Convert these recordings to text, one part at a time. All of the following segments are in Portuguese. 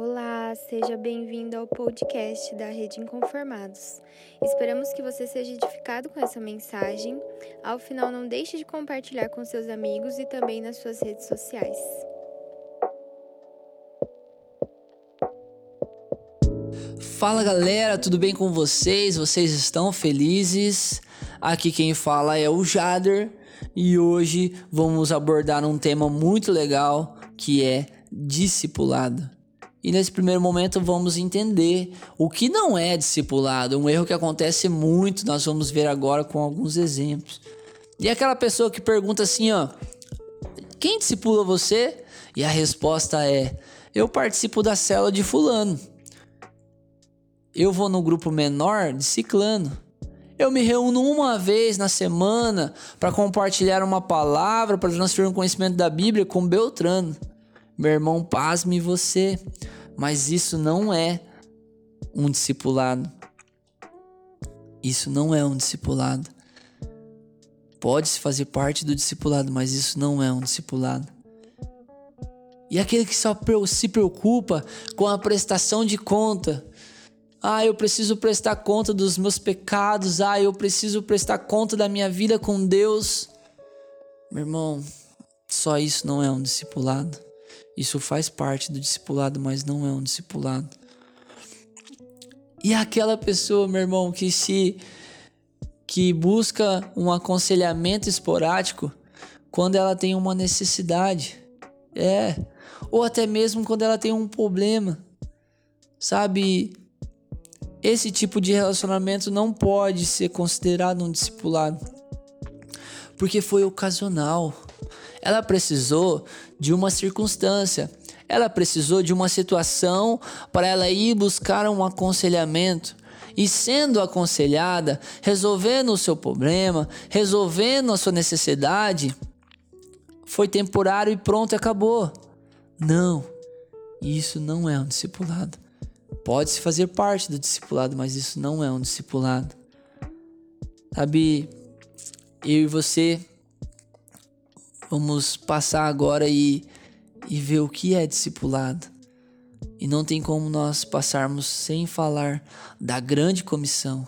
Olá, seja bem-vindo ao podcast da Rede Inconformados. Esperamos que você seja edificado com essa mensagem. Ao final, não deixe de compartilhar com seus amigos e também nas suas redes sociais. Fala galera, tudo bem com vocês? Vocês estão felizes? Aqui quem fala é o Jader e hoje vamos abordar um tema muito legal que é discipulado. E nesse primeiro momento vamos entender o que não é discipulado, um erro que acontece muito, nós vamos ver agora com alguns exemplos. E aquela pessoa que pergunta assim, ó, quem discipula você? E a resposta é: eu participo da célula de fulano. Eu vou no grupo menor de ciclano. Eu me reúno uma vez na semana para compartilhar uma palavra, para transferir um conhecimento da Bíblia com Beltrano. Meu irmão, pasme você, mas isso não é um discipulado. Isso não é um discipulado. Pode-se fazer parte do discipulado, mas isso não é um discipulado. E aquele que só se preocupa com a prestação de conta, ah, eu preciso prestar conta dos meus pecados. Ah, eu preciso prestar conta da minha vida com Deus. Meu irmão, só isso não é um discipulado. Isso faz parte do discipulado, mas não é um discipulado. E aquela pessoa, meu irmão, que se que busca um aconselhamento esporádico quando ela tem uma necessidade. É, ou até mesmo quando ela tem um problema. Sabe, esse tipo de relacionamento não pode ser considerado um discipulado, porque foi ocasional. Ela precisou de uma circunstância, ela precisou de uma situação para ela ir buscar um aconselhamento. E sendo aconselhada, resolvendo o seu problema, resolvendo a sua necessidade, foi temporário e pronto, acabou. Não, isso não é um discipulado. Pode-se fazer parte do discipulado, mas isso não é um discipulado. Sabe, eu e você vamos passar agora e, e ver o que é discipulado. E não tem como nós passarmos sem falar da grande comissão.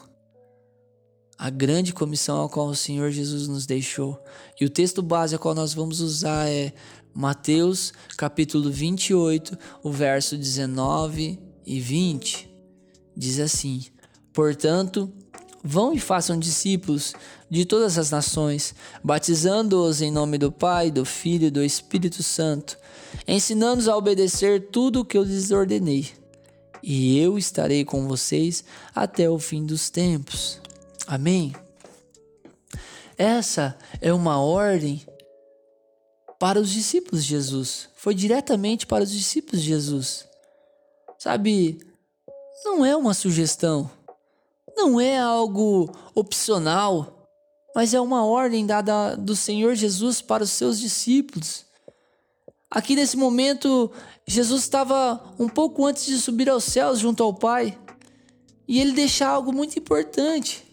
A grande comissão a qual o Senhor Jesus nos deixou. E o texto base a qual nós vamos usar é Mateus capítulo 28, o verso 19 e 20 diz assim: Portanto, vão e façam discípulos de todas as nações, batizando-os em nome do Pai, do Filho e do Espírito Santo, ensinando-os a obedecer tudo o que eu lhes ordenei. E eu estarei com vocês até o fim dos tempos. Amém. Essa é uma ordem para os discípulos de Jesus. Foi diretamente para os discípulos de Jesus. Sabe, não é uma sugestão, não é algo opcional, mas é uma ordem dada do Senhor Jesus para os seus discípulos. Aqui nesse momento, Jesus estava um pouco antes de subir aos céus junto ao Pai, e ele deixa algo muito importante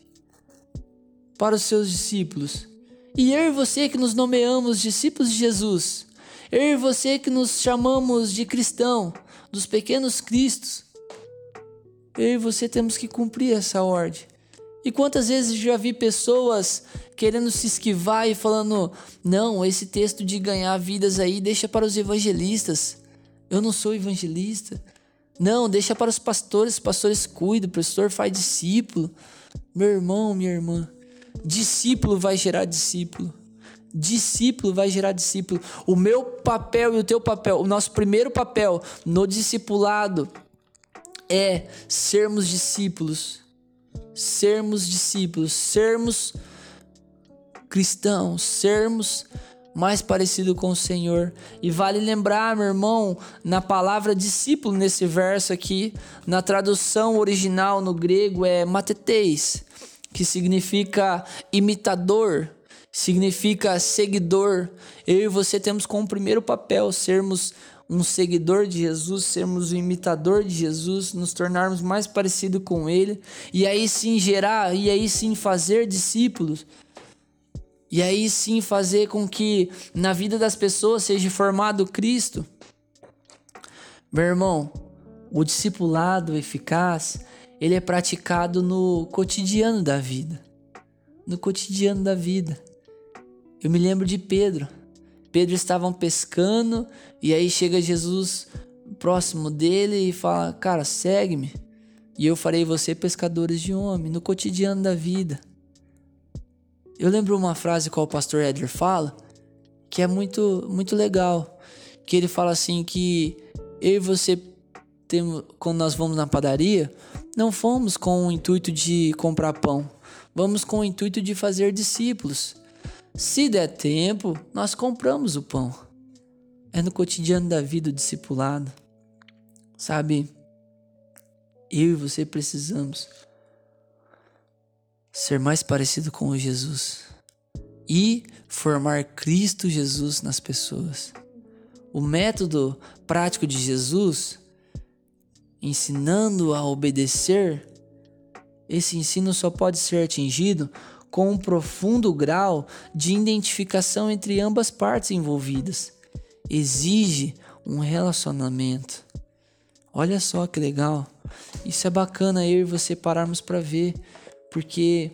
para os seus discípulos. E eu e você que nos nomeamos discípulos de Jesus, eu e você que nos chamamos de cristão, dos pequenos cristos. Eu e você temos que cumprir essa ordem. E quantas vezes já vi pessoas querendo se esquivar e falando: não, esse texto de ganhar vidas aí deixa para os evangelistas. Eu não sou evangelista. Não, deixa para os pastores, pastores cuidam, pastor faz discípulo. Meu irmão, minha irmã, discípulo vai gerar discípulo. Discípulo vai gerar discípulo. O meu papel e o teu papel, o nosso primeiro papel no discipulado é sermos discípulos. Sermos discípulos, sermos cristãos, sermos mais parecido com o Senhor. E vale lembrar, meu irmão, na palavra discípulo nesse verso aqui, na tradução original no grego é mateteis, que significa imitador, significa seguidor. Eu e você temos como primeiro papel sermos um seguidor de Jesus, sermos um imitador de Jesus, nos tornarmos mais parecido com ele e aí sim gerar e aí sim fazer discípulos. E aí sim fazer com que na vida das pessoas seja formado Cristo. Meu irmão, O discipulado eficaz, ele é praticado no cotidiano da vida. No cotidiano da vida. Eu me lembro de Pedro. Pedro estavam pescando e aí chega Jesus próximo dele e fala: "Cara, segue-me, e eu farei você pescadores de homem", no cotidiano da vida. Eu lembro uma frase que o pastor Edler fala, que é muito muito legal, que ele fala assim que eu e você temos, quando nós vamos na padaria, não fomos com o intuito de comprar pão, vamos com o intuito de fazer discípulos. Se der tempo, nós compramos o pão. É no cotidiano da vida o discipulado. Sabe, eu e você precisamos ser mais parecido com Jesus e formar Cristo Jesus nas pessoas. O método prático de Jesus, ensinando a obedecer, esse ensino só pode ser atingido com um profundo grau de identificação entre ambas partes envolvidas. Exige um relacionamento. Olha só que legal. Isso é bacana eu e você pararmos para ver, porque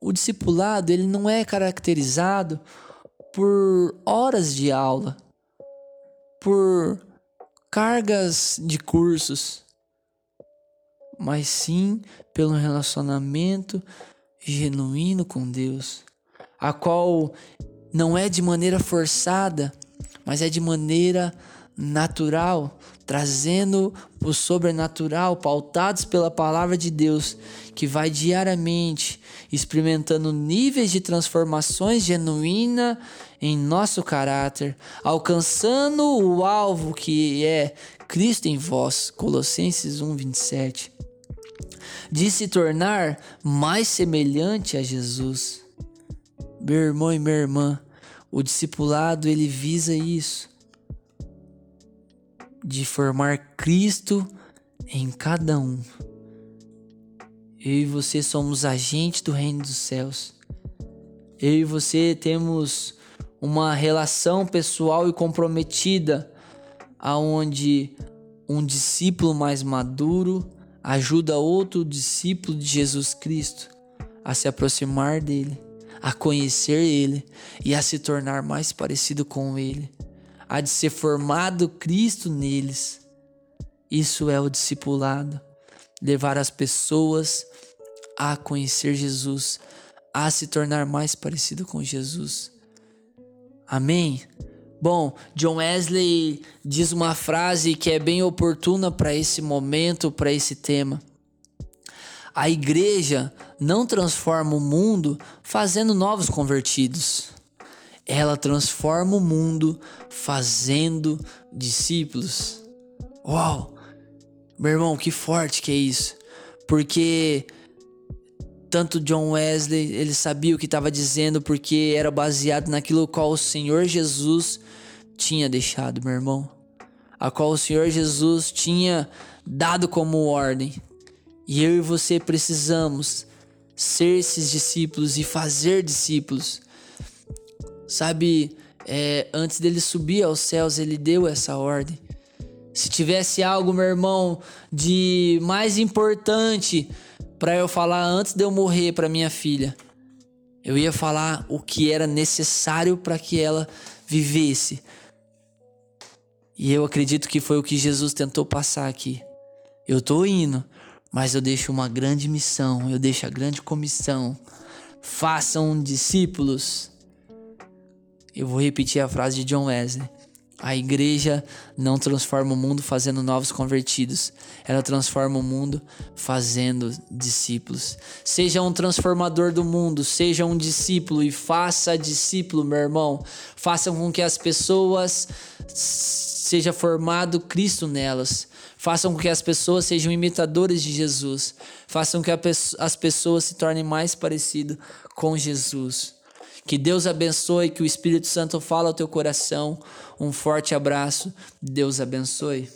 o discipulado ele não é caracterizado por horas de aula, por cargas de cursos, mas sim pelo relacionamento genuíno com Deus, a qual não é de maneira forçada, mas é de maneira natural, trazendo o sobrenatural, pautados pela palavra de Deus, que vai diariamente experimentando níveis de transformações genuína em nosso caráter, alcançando o alvo que é Cristo em vós, Colossenses 1:27, de se tornar mais semelhante a Jesus. Meu irmão e minha irmã, o discipulado ele visa isso de formar Cristo em cada um. Eu e você somos agentes do reino dos céus. Eu e você temos uma relação pessoal e comprometida aonde um discípulo mais maduro ajuda outro discípulo de Jesus Cristo a se aproximar dele, a conhecer ele e a se tornar mais parecido com ele há de ser formado Cristo neles. Isso é o discipulado. Levar as pessoas a conhecer Jesus, a se tornar mais parecido com Jesus. Amém? Bom, John Wesley diz uma frase que é bem oportuna para esse momento, para esse tema. A igreja não transforma o mundo fazendo novos convertidos ela transforma o mundo fazendo discípulos. Uau! Meu irmão, que forte que é isso. Porque tanto John Wesley, ele sabia o que estava dizendo porque era baseado naquilo qual o Senhor Jesus tinha deixado, meu irmão. A qual o Senhor Jesus tinha dado como ordem. E eu e você precisamos ser esses discípulos e fazer discípulos Sabe, é, antes dele subir aos céus, ele deu essa ordem. Se tivesse algo, meu irmão, de mais importante para eu falar antes de eu morrer para minha filha, eu ia falar o que era necessário para que ela vivesse. E eu acredito que foi o que Jesus tentou passar aqui. Eu tô indo, mas eu deixo uma grande missão, eu deixo a grande comissão. Façam discípulos eu vou repetir a frase de John Wesley. A igreja não transforma o mundo fazendo novos convertidos, ela transforma o mundo fazendo discípulos. Seja um transformador do mundo, seja um discípulo e faça discípulo, meu irmão. Faça com que as pessoas seja formado Cristo nelas. Façam com que as pessoas sejam imitadores de Jesus. Façam com que as pessoas se tornem mais parecidas com Jesus. Que Deus abençoe, que o Espírito Santo fale ao teu coração. Um forte abraço. Deus abençoe.